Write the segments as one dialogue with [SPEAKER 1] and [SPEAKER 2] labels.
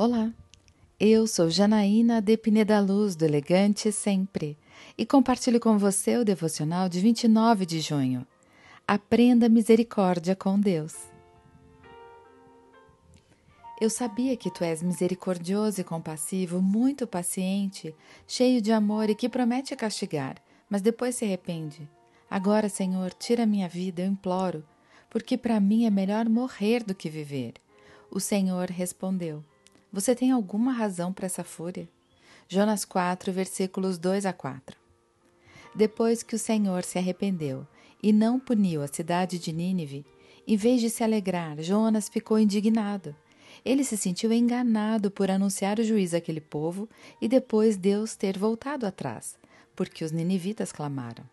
[SPEAKER 1] Olá, eu sou Janaína de Pineda Luz, do Elegante Sempre, e compartilho com você o devocional de 29 de junho. Aprenda misericórdia com Deus. Eu sabia que tu és misericordioso e compassivo, muito paciente, cheio de amor e que promete castigar, mas depois se arrepende. Agora, Senhor, tira minha vida, eu imploro, porque para mim é melhor morrer do que viver. O Senhor respondeu: você tem alguma razão para essa fúria? Jonas 4, versículos 2 a 4. Depois que o Senhor se arrependeu e não puniu a cidade de Nínive, em vez de se alegrar, Jonas ficou indignado. Ele se sentiu enganado por anunciar o juízo àquele povo e depois Deus ter voltado atrás, porque os ninivitas clamaram.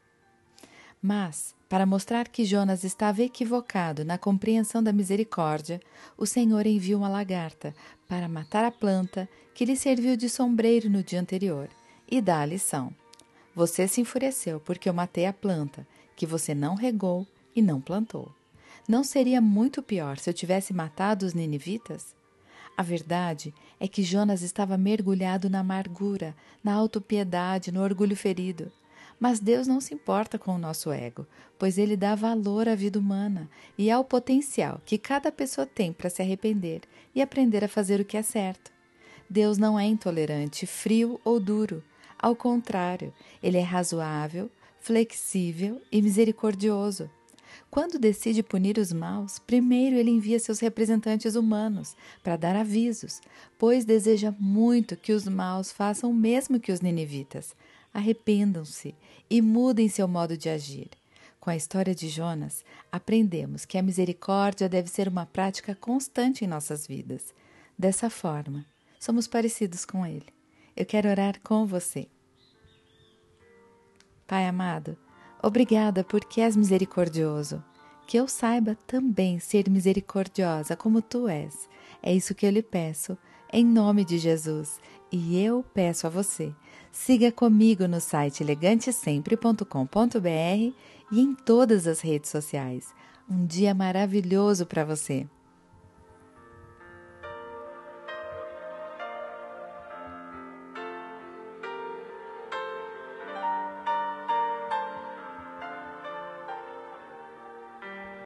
[SPEAKER 1] Mas, para mostrar que Jonas estava equivocado na compreensão da misericórdia, o Senhor enviou uma lagarta para matar a planta que lhe serviu de sombreiro no dia anterior e dá a lição. Você se enfureceu porque eu matei a planta que você não regou e não plantou. Não seria muito pior se eu tivesse matado os ninivitas? A verdade é que Jonas estava mergulhado na amargura, na autopiedade, no orgulho ferido. Mas Deus não se importa com o nosso ego, pois ele dá valor à vida humana e ao potencial que cada pessoa tem para se arrepender e aprender a fazer o que é certo. Deus não é intolerante, frio ou duro. Ao contrário, ele é razoável, flexível e misericordioso. Quando decide punir os maus, primeiro ele envia seus representantes humanos para dar avisos, pois deseja muito que os maus façam o mesmo que os ninivitas, arrependam-se e mudem seu modo de agir. Com a história de Jonas, aprendemos que a misericórdia deve ser uma prática constante em nossas vidas. Dessa forma, somos parecidos com Ele. Eu quero orar com você. Pai amado, obrigada porque és misericordioso. Que eu saiba também ser misericordiosa como tu és. É isso que eu lhe peço, em nome de Jesus. E eu peço a você Siga comigo no site elegantesempre.com.br e em todas as redes sociais. Um dia maravilhoso para você!